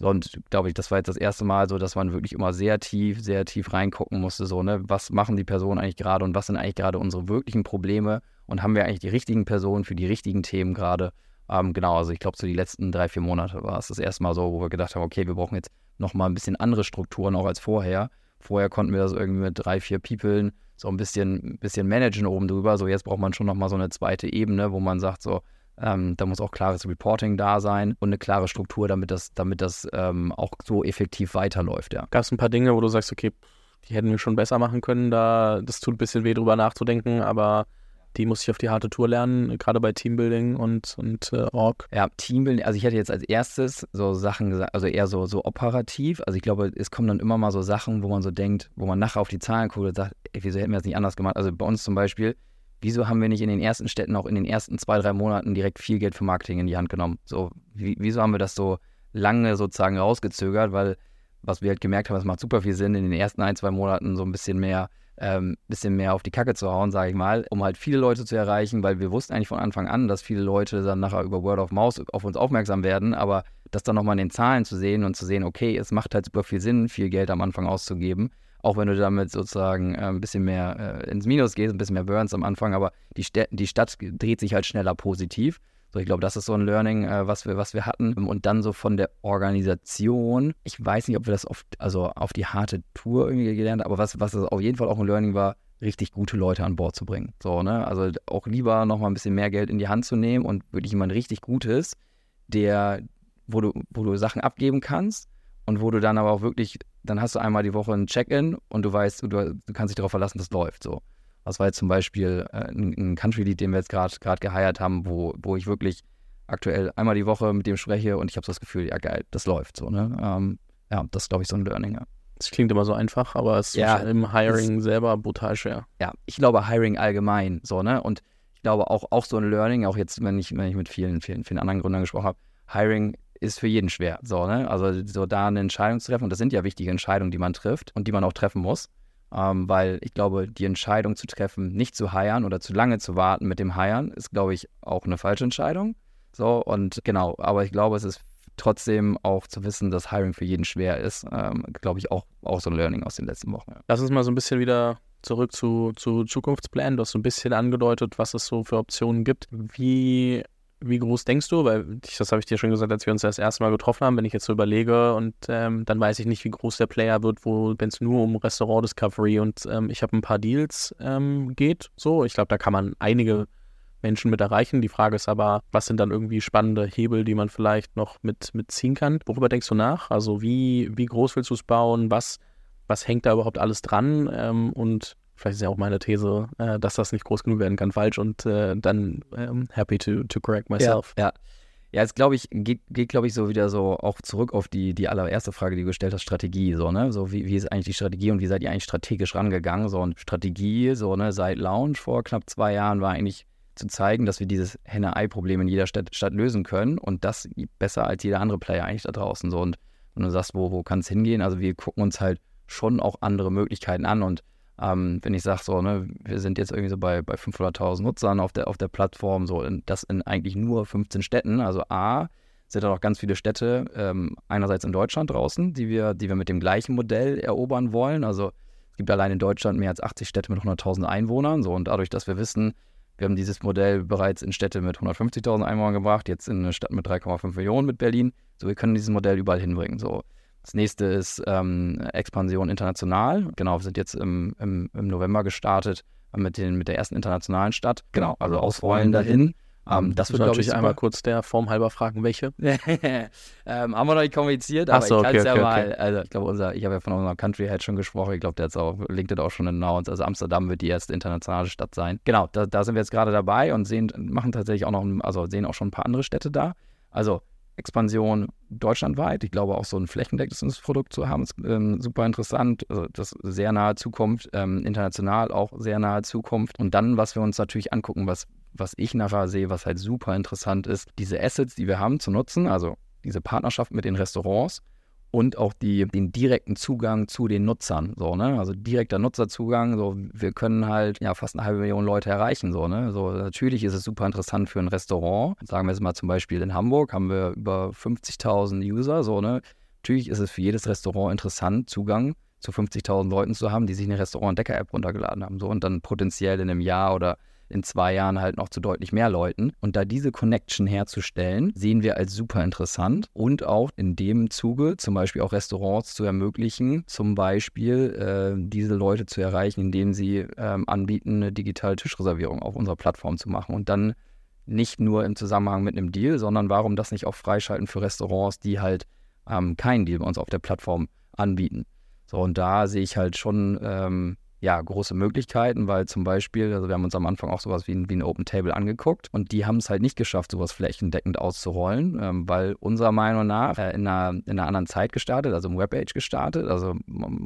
Und glaube ich, das war jetzt das erste Mal so, dass man wirklich immer sehr tief, sehr tief reingucken musste, so, ne, was machen die Personen eigentlich gerade und was sind eigentlich gerade unsere wirklichen Probleme und haben wir eigentlich die richtigen Personen für die richtigen Themen gerade. Ähm, genau, also ich glaube, so die letzten drei, vier Monate war es das erste Mal so, wo wir gedacht haben, okay, wir brauchen jetzt nochmal ein bisschen andere Strukturen auch als vorher Vorher konnten wir das irgendwie mit drei, vier Peoplen so ein bisschen, bisschen managen oben drüber. So jetzt braucht man schon nochmal so eine zweite Ebene, wo man sagt, so, ähm, da muss auch klares Reporting da sein und eine klare Struktur, damit das, damit das ähm, auch so effektiv weiterläuft, ja. Gab es ein paar Dinge, wo du sagst, okay, die hätten wir schon besser machen können, da das tut ein bisschen weh drüber nachzudenken, aber die muss ich auf die harte Tour lernen, gerade bei Teambuilding und, und äh, Org. Ja, Teambuilding, also ich hätte jetzt als erstes so Sachen gesagt, also eher so, so operativ. Also ich glaube, es kommen dann immer mal so Sachen, wo man so denkt, wo man nachher auf die Zahlen guckt und sagt, ey, wieso hätten wir das nicht anders gemacht? Also bei uns zum Beispiel, wieso haben wir nicht in den ersten Städten auch in den ersten zwei, drei Monaten direkt viel Geld für Marketing in die Hand genommen? So, wie, wieso haben wir das so lange sozusagen rausgezögert? Weil was wir halt gemerkt haben, es macht super viel Sinn, in den ersten ein, zwei Monaten so ein bisschen mehr ähm, bisschen mehr auf die Kacke zu hauen, sage ich mal, um halt viele Leute zu erreichen, weil wir wussten eigentlich von Anfang an, dass viele Leute dann nachher über Word of Mouse auf uns aufmerksam werden, aber das dann nochmal in den Zahlen zu sehen und zu sehen, okay, es macht halt super viel Sinn, viel Geld am Anfang auszugeben, auch wenn du damit sozusagen äh, ein bisschen mehr äh, ins Minus gehst, ein bisschen mehr Burns am Anfang, aber die, St die Stadt dreht sich halt schneller positiv. So, ich glaube, das ist so ein Learning, äh, was, wir, was wir hatten. Und dann so von der Organisation. Ich weiß nicht, ob wir das oft, also auf die harte Tour irgendwie gelernt haben, aber was, was auf jeden Fall auch ein Learning war, richtig gute Leute an Bord zu bringen. So, ne? Also auch lieber nochmal ein bisschen mehr Geld in die Hand zu nehmen und wirklich jemand richtig Gutes, der, wo du, wo du Sachen abgeben kannst und wo du dann aber auch wirklich, dann hast du einmal die Woche ein Check-in und du weißt, du, du kannst dich darauf verlassen, das läuft so. Das war jetzt zum Beispiel äh, ein, ein Country-Lead, den wir jetzt gerade geheiert haben, wo, wo ich wirklich aktuell einmal die Woche mit dem spreche und ich habe so das Gefühl, ja geil, das läuft so. Ne? Ähm, ja, das ist, glaube ich, so ein Learning. Ja. Das klingt immer so einfach, aber es ist Ja, im Hiring es- selber brutal schwer. ja, ich glaube Hiring allgemein, so, ne? Und ich glaube auch, auch so ein Learning, auch jetzt, wenn ich, wenn ich mit vielen, vielen, vielen anderen Gründern gesprochen habe, Hiring ist für jeden schwer, so, ne? Also so da eine Entscheidung zu treffen, und das sind ja wichtige Entscheidungen, die man trifft und die man auch treffen muss. Ähm, weil ich glaube, die Entscheidung zu treffen, nicht zu hiren oder zu lange zu warten mit dem Hiren, ist, glaube ich, auch eine falsche Entscheidung. So, und genau, aber ich glaube, es ist trotzdem auch zu wissen, dass Hiring für jeden schwer ist, ähm, glaube ich, auch, auch so ein Learning aus den letzten Wochen. Ja. Lass uns mal so ein bisschen wieder zurück zu, zu Zukunftsplänen. Du hast so ein bisschen angedeutet, was es so für Optionen gibt. Wie, wie groß denkst du? Weil ich, das habe ich dir schon gesagt, als wir uns das erste Mal getroffen haben, wenn ich jetzt so überlege und ähm, dann weiß ich nicht, wie groß der Player wird, wo wenn es nur um Restaurant Discovery und ähm, ich habe ein paar Deals ähm, geht. So, ich glaube, da kann man einige Menschen mit erreichen. Die Frage ist aber, was sind dann irgendwie spannende Hebel, die man vielleicht noch mit, mitziehen kann? Worüber denkst du nach? Also wie, wie groß willst du es bauen? Was, was hängt da überhaupt alles dran? Ähm, und vielleicht ist ja auch meine These, äh, dass das nicht groß genug werden kann, falsch und äh, dann ähm, happy to, to correct myself. Ja, ja. Ja, jetzt glaube ich, geht, geht glaube ich, so wieder so auch zurück auf die, die allererste Frage, die du gestellt hast, Strategie, so, ne? So, wie, wie ist eigentlich die Strategie und wie seid ihr eigentlich strategisch rangegangen? So, und Strategie, so, ne, seit Launch vor knapp zwei Jahren war eigentlich zu zeigen, dass wir dieses Henne-Ei-Problem in jeder Stadt, Stadt lösen können und das besser als jeder andere Player eigentlich da draußen. So, und wenn du sagst, wo, wo kann es hingehen? Also wir gucken uns halt schon auch andere Möglichkeiten an und ähm, wenn ich sage so, ne, wir sind jetzt irgendwie so bei, bei 500.000 Nutzern auf der, auf der Plattform, so in, das in eigentlich nur 15 Städten. Also A, sind da noch ganz viele Städte, ähm, einerseits in Deutschland draußen, die wir, die wir mit dem gleichen Modell erobern wollen. Also es gibt allein in Deutschland mehr als 80 Städte mit 100.000 Einwohnern. So, und dadurch, dass wir wissen, wir haben dieses Modell bereits in Städte mit 150.000 Einwohnern gebracht, jetzt in eine Stadt mit 3,5 Millionen mit Berlin. So, wir können dieses Modell überall hinbringen. So. Das nächste ist ähm, Expansion international. Genau, wir sind jetzt im, im, im November gestartet mit, den, mit der ersten internationalen Stadt. Genau, also ausrollen dahin. Ähm, das wird, glaube ich, natürlich einmal kurz der Form halber fragen, welche. ähm, haben wir noch nicht kommuniziert, aber so, ich kann es okay, ja okay, mal. okay. Also ich glaube, unser, ich habe ja von unserem Country Head schon gesprochen. Ich glaube, der hat es auch LinkedIn auch schon announced. Also Amsterdam wird die erste internationale Stadt sein. Genau, da, da sind wir jetzt gerade dabei und sehen, machen tatsächlich auch noch, also sehen auch schon ein paar andere Städte da. Also Expansion deutschlandweit. Ich glaube, auch so ein flächendeckendes Produkt zu haben, ist ähm, super interessant. Also das sehr nahe Zukunft, ähm, international auch sehr nahe Zukunft. Und dann, was wir uns natürlich angucken, was, was ich nachher sehe, was halt super interessant ist, diese Assets, die wir haben, zu nutzen, also diese Partnerschaft mit den Restaurants und auch die, den direkten Zugang zu den Nutzern. So, ne? Also direkter Nutzerzugang. So, wir können halt ja fast eine halbe Million Leute erreichen. So, ne? so, natürlich ist es super interessant für ein Restaurant. Sagen wir jetzt mal zum Beispiel in Hamburg haben wir über 50.000 User. So, ne? Natürlich ist es für jedes Restaurant interessant, Zugang zu 50.000 Leuten zu haben, die sich eine Restaurant-Decker-App runtergeladen haben. So, und dann potenziell in einem Jahr oder in zwei Jahren halt noch zu deutlich mehr Leuten. Und da diese Connection herzustellen, sehen wir als super interessant und auch in dem Zuge zum Beispiel auch Restaurants zu ermöglichen, zum Beispiel äh, diese Leute zu erreichen, indem sie ähm, anbieten, eine digitale Tischreservierung auf unserer Plattform zu machen und dann nicht nur im Zusammenhang mit einem Deal, sondern warum das nicht auch freischalten für Restaurants, die halt ähm, keinen Deal bei uns auf der Plattform anbieten. So, und da sehe ich halt schon ähm, ja, große Möglichkeiten, weil zum Beispiel, also wir haben uns am Anfang auch sowas wie ein, wie ein Open Table angeguckt und die haben es halt nicht geschafft, sowas flächendeckend auszurollen, ähm, weil unserer Meinung nach äh, in, einer, in einer anderen Zeit gestartet, also im Webpage gestartet. Also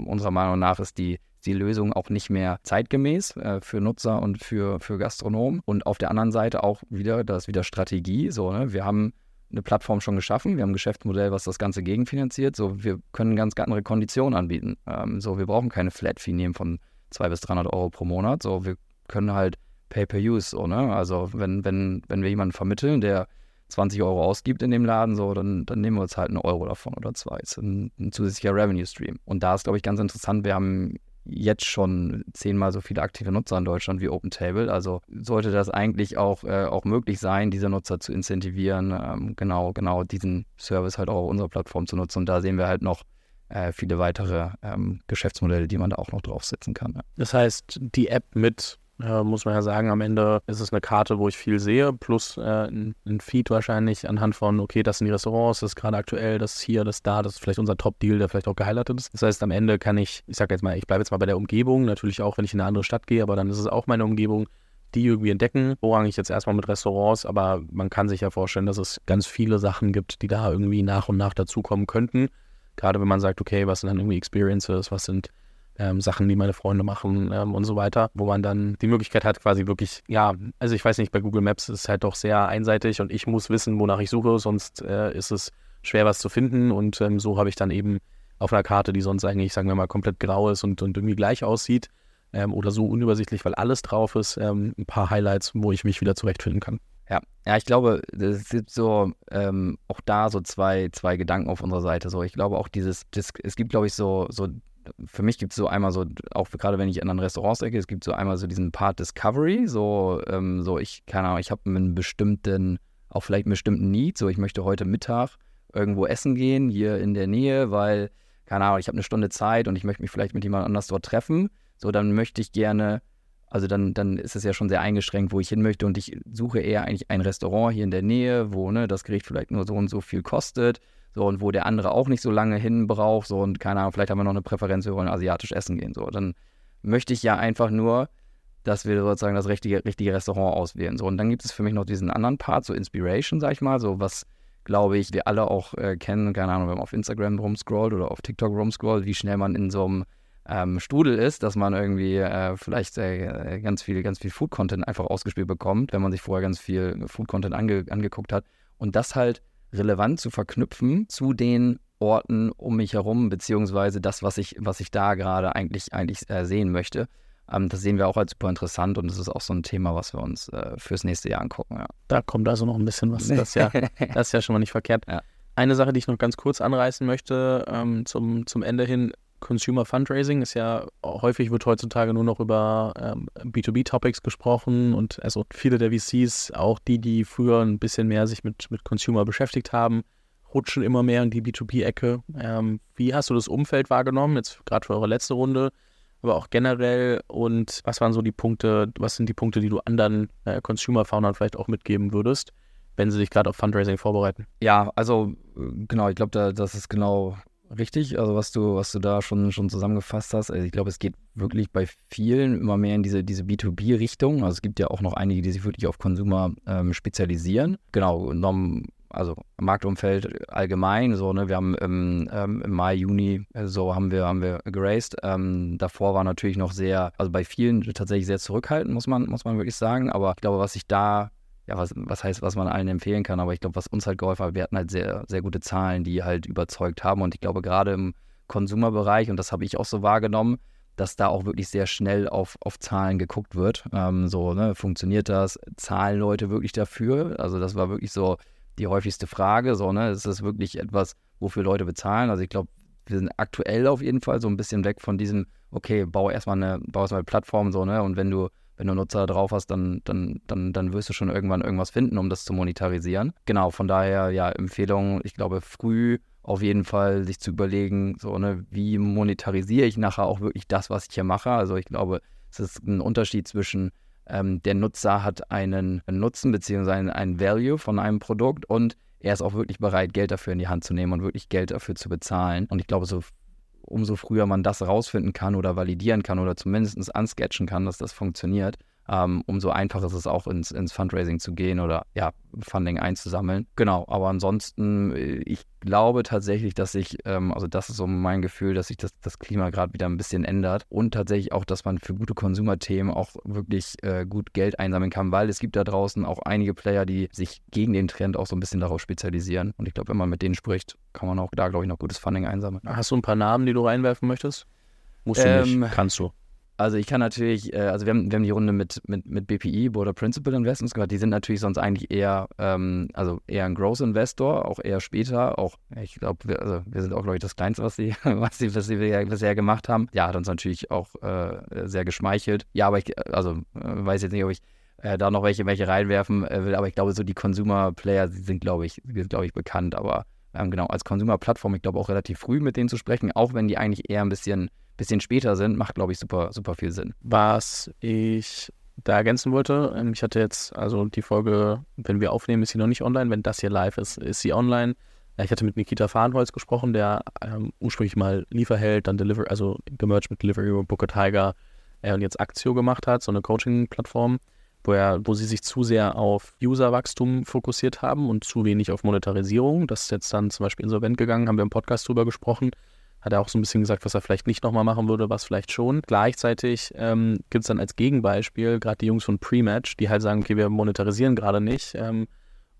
unserer Meinung nach ist die, die Lösung auch nicht mehr zeitgemäß äh, für Nutzer und für, für Gastronomen. Und auf der anderen Seite auch wieder, das ist wieder Strategie. So, ne? Wir haben eine Plattform schon geschaffen, wir haben ein Geschäftsmodell, was das Ganze gegenfinanziert. So, wir können ganz andere Konditionen anbieten. Ähm, so, wir brauchen keine Flat-Fee nehmen von 200 bis 300 Euro pro Monat. So, wir können halt Pay-per-Use, so, ne? Also, wenn, wenn, wenn wir jemanden vermitteln, der 20 Euro ausgibt in dem Laden, so, dann, dann nehmen wir uns halt einen Euro davon oder zwei. Ist ein, ein zusätzlicher Revenue-Stream. Und da ist, glaube ich, ganz interessant, wir haben jetzt schon zehnmal so viele aktive Nutzer in Deutschland wie OpenTable. Also sollte das eigentlich auch, äh, auch möglich sein, diese Nutzer zu incentivieren, ähm, genau, genau diesen Service halt auch auf unserer Plattform zu nutzen. Und da sehen wir halt noch äh, viele weitere ähm, Geschäftsmodelle, die man da auch noch draufsetzen kann. Ja. Das heißt, die App mit äh, muss man ja sagen, am Ende ist es eine Karte, wo ich viel sehe, plus äh, ein, Feed wahrscheinlich anhand von, okay, das sind die Restaurants, das ist gerade aktuell, das ist hier, das ist da, das ist vielleicht unser Top-Deal, der vielleicht auch gehighlightet ist. Das heißt, am Ende kann ich, ich sage jetzt mal, ich bleibe jetzt mal bei der Umgebung, natürlich auch, wenn ich in eine andere Stadt gehe, aber dann ist es auch meine Umgebung, die irgendwie entdecken. Vorrangig jetzt erstmal mit Restaurants, aber man kann sich ja vorstellen, dass es ganz viele Sachen gibt, die da irgendwie nach und nach dazukommen könnten. Gerade wenn man sagt, okay, was sind dann irgendwie Experiences, was sind ähm, Sachen, die meine Freunde machen ähm, und so weiter, wo man dann die Möglichkeit hat, quasi wirklich, ja, also ich weiß nicht, bei Google Maps ist es halt doch sehr einseitig und ich muss wissen, wonach ich suche, sonst äh, ist es schwer, was zu finden und ähm, so habe ich dann eben auf einer Karte, die sonst eigentlich, sagen wir mal, komplett grau ist und, und irgendwie gleich aussieht ähm, oder so unübersichtlich, weil alles drauf ist, ähm, ein paar Highlights, wo ich mich wieder zurechtfinden kann. Ja, ja, ich glaube, es gibt so ähm, auch da so zwei, zwei Gedanken auf unserer Seite. So, ich glaube auch dieses, das, es gibt, glaube ich, so, so für mich gibt es so einmal so, auch gerade wenn ich in ein Restaurant denke, es gibt so einmal so diesen Part Discovery, so, ähm, so ich, keine Ahnung, ich habe einen bestimmten, auch vielleicht einen bestimmten Need, so ich möchte heute Mittag irgendwo essen gehen, hier in der Nähe, weil, keine Ahnung, ich habe eine Stunde Zeit und ich möchte mich vielleicht mit jemand anders dort treffen, so dann möchte ich gerne, also dann, dann ist es ja schon sehr eingeschränkt, wo ich hin möchte. Und ich suche eher eigentlich ein Restaurant hier in der Nähe, wo ne, das Gericht vielleicht nur so und so viel kostet. So, und wo der andere auch nicht so lange hin braucht, so, und keine Ahnung, vielleicht haben wir noch eine Präferenz, wir wollen asiatisch essen gehen, so, dann möchte ich ja einfach nur, dass wir sozusagen das richtige, richtige Restaurant auswählen, so, und dann gibt es für mich noch diesen anderen Part, so Inspiration, sag ich mal, so, was, glaube ich, wir alle auch äh, kennen, keine Ahnung, wenn man auf Instagram rumscrollt oder auf TikTok rumscrollt, wie schnell man in so einem ähm, Strudel ist, dass man irgendwie äh, vielleicht äh, ganz viel, ganz viel Food-Content einfach ausgespielt bekommt, wenn man sich vorher ganz viel Food-Content ange angeguckt hat. Und das halt relevant zu verknüpfen zu den Orten um mich herum, beziehungsweise das, was ich, was ich da gerade eigentlich, eigentlich äh, sehen möchte. Ähm, das sehen wir auch als super interessant und das ist auch so ein Thema, was wir uns äh, fürs nächste Jahr angucken. Ja. Da kommt also noch ein bisschen was. Das ist ja, das ist ja schon mal nicht verkehrt. Ja. Eine Sache, die ich noch ganz kurz anreißen möchte ähm, zum, zum Ende hin, Consumer Fundraising ist ja häufig wird heutzutage nur noch über ähm, B2B-Topics gesprochen und also viele der VCs, auch die, die früher ein bisschen mehr sich mit, mit Consumer beschäftigt haben, rutschen immer mehr in die B2B-Ecke. Ähm, wie hast du das Umfeld wahrgenommen, jetzt gerade für eure letzte Runde, aber auch generell und was waren so die Punkte, was sind die Punkte, die du anderen äh, Consumer-Foundern vielleicht auch mitgeben würdest? wenn sie sich gerade auf Fundraising vorbereiten. Ja, also äh, genau, ich glaube, da, das ist genau richtig, also was du, was du da schon, schon zusammengefasst hast. Also ich glaube, es geht wirklich bei vielen immer mehr in diese, diese B2B-Richtung. Also es gibt ja auch noch einige, die sich wirklich auf Consumer ähm, spezialisieren. Genau, genommen, also Marktumfeld allgemein, so, ne, wir haben im, ähm, im Mai, Juni, äh, so haben wir, haben wir geraced. Ähm, davor war natürlich noch sehr, also bei vielen tatsächlich sehr zurückhaltend, muss man, muss man wirklich sagen. Aber ich glaube, was sich da ja, was, was heißt, was man allen empfehlen kann, aber ich glaube, was uns halt geholfen hat, wir hatten halt sehr, sehr gute Zahlen, die halt überzeugt haben. Und ich glaube, gerade im Konsumerbereich, und das habe ich auch so wahrgenommen, dass da auch wirklich sehr schnell auf, auf Zahlen geguckt wird. Ähm, so, ne, funktioniert das? Zahlen Leute wirklich dafür? Also, das war wirklich so die häufigste Frage. So, ne, ist das wirklich etwas, wofür Leute bezahlen? Also, ich glaube, wir sind aktuell auf jeden Fall so ein bisschen weg von diesem, okay, bau erstmal eine, bau erstmal eine Plattform, so, ne, und wenn du wenn du Nutzer drauf hast, dann, dann, dann, dann wirst du schon irgendwann irgendwas finden, um das zu monetarisieren. Genau, von daher, ja, Empfehlung, ich glaube, früh auf jeden Fall sich zu überlegen, so, ne, wie monetarisiere ich nachher auch wirklich das, was ich hier mache. Also ich glaube, es ist ein Unterschied zwischen ähm, der Nutzer hat einen Nutzen bzw. einen Value von einem Produkt und er ist auch wirklich bereit, Geld dafür in die Hand zu nehmen und wirklich Geld dafür zu bezahlen. Und ich glaube, so umso früher man das rausfinden kann oder validieren kann oder zumindest ansketchen kann, dass das funktioniert, ähm, umso einfacher ist es auch ins, ins Fundraising zu gehen oder ja, Funding einzusammeln. Genau, aber ansonsten, äh, ich glaube tatsächlich, dass sich, ähm, also das ist so mein Gefühl, dass sich das, das Klima gerade wieder ein bisschen ändert und tatsächlich auch, dass man für gute Konsumerthemen auch wirklich äh, gut Geld einsammeln kann, weil es gibt da draußen auch einige Player, die sich gegen den Trend auch so ein bisschen darauf spezialisieren. Und ich glaube, wenn man mit denen spricht, kann man auch da, glaube ich, noch gutes Funding einsammeln. Hast du ein paar Namen, die du reinwerfen möchtest? Musst du ähm, nicht, kannst du. Also ich kann natürlich, äh, also wir haben, wir haben die Runde mit, mit, mit BPI, Border Principal Investments gehört. Die sind natürlich sonst eigentlich eher, ähm, also eher ein Growth Investor, auch eher später. Auch, ich glaube, wir, also wir sind auch, glaube ich, das Kleinste, was sie, was sie, was sie bisher gemacht haben. Ja, hat uns natürlich auch äh, sehr geschmeichelt. Ja, aber ich, also äh, weiß jetzt nicht, ob ich äh, da noch welche, welche reinwerfen äh, will, aber ich glaube, so die Consumer Player, die sind, glaube ich, sind, glaube ich, bekannt, aber ähm, genau, als Consumer-Plattform, ich glaube auch relativ früh mit denen zu sprechen, auch wenn die eigentlich eher ein bisschen, bisschen später sind, macht, glaube ich, super, super viel Sinn. Was ich da ergänzen wollte, ähm, ich hatte jetzt, also die Folge, wenn wir aufnehmen, ist sie noch nicht online. Wenn das hier live ist, ist sie online. Ich hatte mit Nikita Fahrenholz gesprochen, der ähm, ursprünglich mal Lieferheld, dann Delivery, also gemerged mit Delivery, Booker Tiger äh, und jetzt Aktio gemacht hat, so eine Coaching-Plattform, wo, wo sie sich zu sehr auf Userwachstum fokussiert haben und zu wenig auf Monetarisierung. Das ist jetzt dann zum Beispiel insolvent gegangen, haben wir im Podcast drüber gesprochen. Hat er auch so ein bisschen gesagt, was er vielleicht nicht nochmal machen würde, was vielleicht schon. Gleichzeitig ähm, gibt es dann als Gegenbeispiel gerade die Jungs von Pre-Match, die halt sagen, okay, wir monetarisieren gerade nicht. Ähm,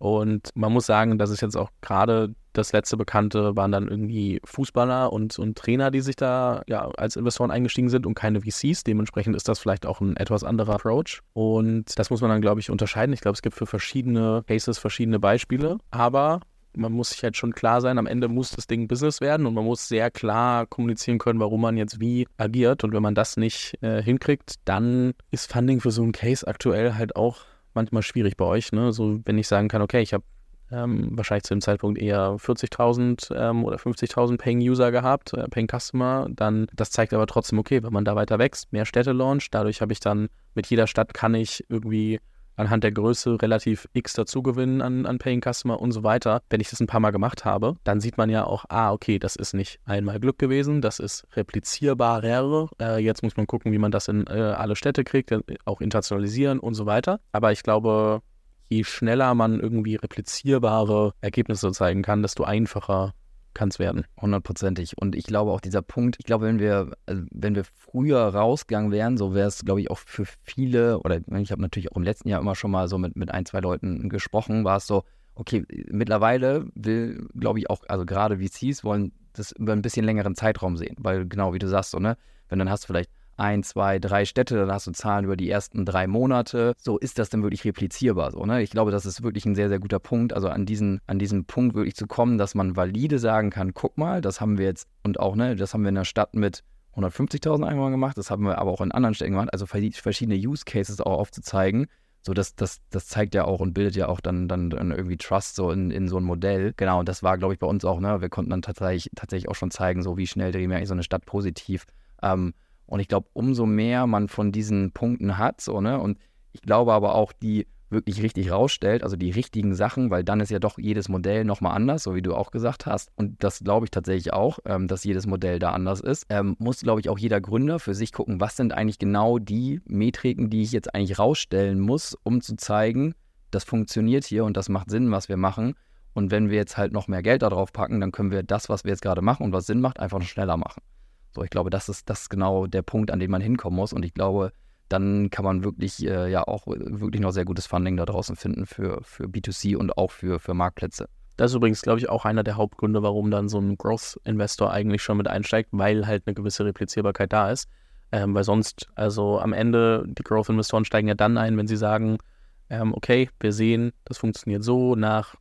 und man muss sagen, dass es jetzt auch gerade das letzte Bekannte waren dann irgendwie Fußballer und, und Trainer, die sich da ja als Investoren eingestiegen sind und keine VCs. Dementsprechend ist das vielleicht auch ein etwas anderer Approach. Und das muss man dann, glaube ich, unterscheiden. Ich glaube, es gibt für verschiedene Cases verschiedene Beispiele. Aber man muss sich halt schon klar sein, am Ende muss das Ding Business werden und man muss sehr klar kommunizieren können, warum man jetzt wie agiert. Und wenn man das nicht äh, hinkriegt, dann ist Funding für so einen Case aktuell halt auch manchmal schwierig bei euch. Ne? So, wenn ich sagen kann, okay, ich habe ähm, wahrscheinlich zu dem Zeitpunkt eher 40.000 ähm, oder 50.000 Paying User gehabt, äh, Paying Customer, dann das zeigt aber trotzdem, okay, wenn man da weiter wächst, mehr Städte launcht, dadurch habe ich dann mit jeder Stadt kann ich irgendwie anhand der Größe relativ X dazugewinnen an, an Paying Customer und so weiter. Wenn ich das ein paar Mal gemacht habe, dann sieht man ja auch, ah, okay, das ist nicht einmal Glück gewesen, das ist replizierbarer. Äh, jetzt muss man gucken, wie man das in äh, alle Städte kriegt, äh, auch internationalisieren und so weiter. Aber ich glaube, je schneller man irgendwie replizierbare Ergebnisse zeigen kann, desto einfacher kann es werden. Hundertprozentig. Und ich glaube auch dieser Punkt, ich glaube, wenn wir, also wenn wir früher rausgegangen wären, so wäre es, glaube ich, auch für viele, oder ich habe natürlich auch im letzten Jahr immer schon mal so mit, mit ein, zwei Leuten gesprochen, war es so, okay, mittlerweile will, glaube ich, auch, also gerade VCs wollen das über ein bisschen längeren Zeitraum sehen, weil genau wie du sagst, so, ne, wenn dann hast du vielleicht ein, zwei, drei Städte, dann hast du Zahlen über die ersten drei Monate. So ist das denn wirklich replizierbar. So, ne? Ich glaube, das ist wirklich ein sehr, sehr guter Punkt. Also an diesen, an diesen Punkt wirklich zu kommen, dass man valide sagen kann, guck mal, das haben wir jetzt und auch, ne, das haben wir in der Stadt mit 150.000 Einwohnern gemacht, das haben wir aber auch in anderen Städten gemacht, also verschiedene Use Cases auch aufzuzeigen. So, das, das, das zeigt ja auch und bildet ja auch dann, dann, dann irgendwie Trust so in, in so ein Modell. Genau, und das war, glaube ich, bei uns auch, ne? Wir konnten dann tatsächlich, tatsächlich auch schon zeigen, so wie schnell drehen wir eigentlich so eine Stadt positiv. Ähm, und ich glaube, umso mehr man von diesen Punkten hat, so, ne, und ich glaube aber auch, die wirklich richtig rausstellt, also die richtigen Sachen, weil dann ist ja doch jedes Modell nochmal anders, so wie du auch gesagt hast. Und das glaube ich tatsächlich auch, ähm, dass jedes Modell da anders ist. Ähm, muss, glaube ich, auch jeder Gründer für sich gucken, was sind eigentlich genau die Metriken, die ich jetzt eigentlich rausstellen muss, um zu zeigen, das funktioniert hier und das macht Sinn, was wir machen. Und wenn wir jetzt halt noch mehr Geld darauf packen, dann können wir das, was wir jetzt gerade machen und was Sinn macht, einfach noch schneller machen. So, ich glaube, das ist, das ist genau der Punkt, an den man hinkommen muss. Und ich glaube, dann kann man wirklich äh, ja auch wirklich noch sehr gutes Funding da draußen finden für, für B2C und auch für, für Marktplätze. Das ist übrigens, glaube ich, auch einer der Hauptgründe, warum dann so ein Growth-Investor eigentlich schon mit einsteigt, weil halt eine gewisse Replizierbarkeit da ist. Ähm, weil sonst, also am Ende, die Growth-Investoren steigen ja dann ein, wenn sie sagen, ähm, okay, wir sehen, das funktioniert so, nach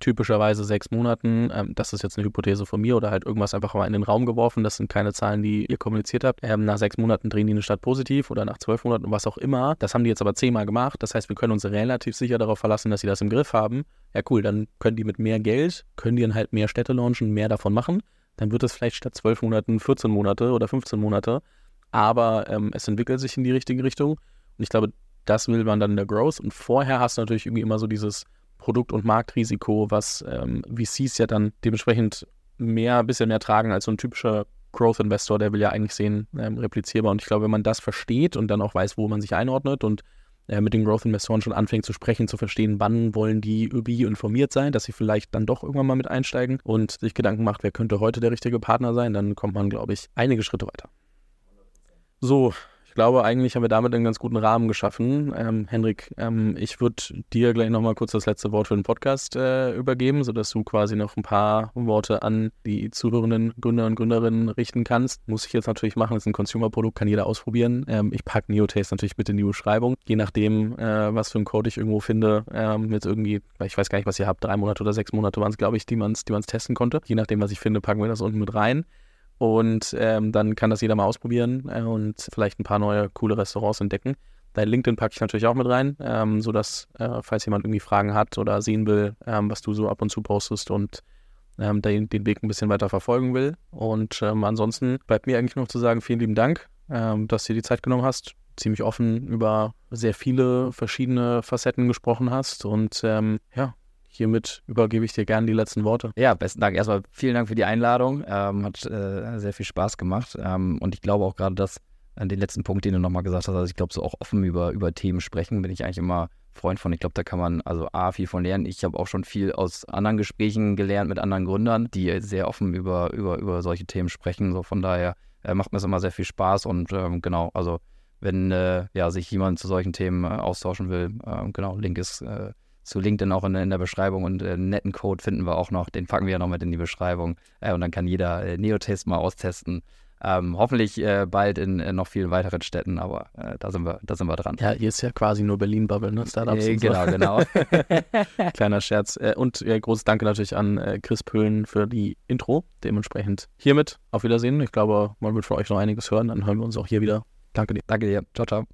typischerweise sechs Monaten, ähm, das ist jetzt eine Hypothese von mir oder halt irgendwas einfach mal in den Raum geworfen, das sind keine Zahlen, die ihr kommuniziert habt. Ähm, nach sechs Monaten drehen die eine Stadt positiv oder nach zwölf Monaten, was auch immer. Das haben die jetzt aber zehnmal gemacht. Das heißt, wir können uns relativ sicher darauf verlassen, dass sie das im Griff haben. Ja, cool, dann können die mit mehr Geld, können die dann halt mehr Städte launchen, mehr davon machen. Dann wird es vielleicht statt zwölf Monaten 14 Monate oder 15 Monate. Aber ähm, es entwickelt sich in die richtige Richtung. Und ich glaube, das will man dann in der Growth. Und vorher hast du natürlich irgendwie immer so dieses Produkt- und Marktrisiko, was ähm, VCs ja dann dementsprechend mehr, ein bisschen mehr tragen als so ein typischer Growth-Investor, der will ja eigentlich sehen, ähm, replizierbar. Und ich glaube, wenn man das versteht und dann auch weiß, wo man sich einordnet und äh, mit den Growth-Investoren schon anfängt zu sprechen, zu verstehen, wann wollen die wie informiert sein, dass sie vielleicht dann doch irgendwann mal mit einsteigen und sich Gedanken macht, wer könnte heute der richtige Partner sein, dann kommt man, glaube ich, einige Schritte weiter. So, glaube, eigentlich haben wir damit einen ganz guten Rahmen geschaffen. Ähm, Henrik, ähm, ich würde dir gleich nochmal kurz das letzte Wort für den Podcast äh, übergeben, sodass du quasi noch ein paar Worte an die zuhörenden Gründer und Gründerinnen richten kannst. Muss ich jetzt natürlich machen, das ist ein Consumer-Produkt, kann jeder ausprobieren. Ähm, ich packe Neotaste natürlich mit in die Beschreibung. Je nachdem, äh, was für einen Code ich irgendwo finde, ähm, mit irgendwie, ich weiß gar nicht, was ihr habt, drei Monate oder sechs Monate waren es, glaube ich, die man es die testen konnte. Je nachdem, was ich finde, packen wir das unten mit rein. Und ähm, dann kann das jeder mal ausprobieren äh, und vielleicht ein paar neue coole Restaurants entdecken. Dein LinkedIn packe ich natürlich auch mit rein, ähm, sodass, äh, falls jemand irgendwie Fragen hat oder sehen will, ähm, was du so ab und zu postest und ähm, den, den Weg ein bisschen weiter verfolgen will. Und ähm, ansonsten bleibt mir eigentlich noch zu sagen, vielen lieben Dank, ähm, dass du dir die Zeit genommen hast, ziemlich offen über sehr viele verschiedene Facetten gesprochen hast. Und ähm, ja, hiermit übergebe ich dir gerne die letzten Worte. Ja, besten Dank. Erstmal vielen Dank für die Einladung. Ähm, hat äh, sehr viel Spaß gemacht. Ähm, und ich glaube auch gerade, dass an den letzten Punkt, den du nochmal gesagt hast, also ich glaube, so auch offen über, über Themen sprechen, bin ich eigentlich immer Freund von. Ich glaube, da kann man also A, viel von lernen. Ich habe auch schon viel aus anderen Gesprächen gelernt mit anderen Gründern, die sehr offen über, über, über solche Themen sprechen. So von daher äh, macht mir es immer sehr viel Spaß und ähm, genau, also wenn äh, ja, sich jemand zu solchen Themen äh, austauschen will, ähm, genau, Link ist äh, zu LinkedIn auch in, in, der Beschreibung und äh, einen netten Code finden wir auch noch, den packen wir ja noch mit in die Beschreibung äh, und dann kann jeder äh, Neotest mal austesten. Ähm, hoffentlich äh, bald in, in, noch vielen weiteren Städten, aber äh, da, sind wir, da sind wir dran. Ja, hier ist ja quasi nur Berlin-Bubble, ne? Startups. Äh, genau, so. genau. Kleiner Scherz. Äh, und großes Danke natürlich an äh, Chris Pöhlen für die Intro. Dementsprechend hiermit auf Wiedersehen. Ich glaube, man wird von euch noch einiges hören. Dann hören wir uns auch hier wieder. Danke dir. Danke dir. Ciao, ciao.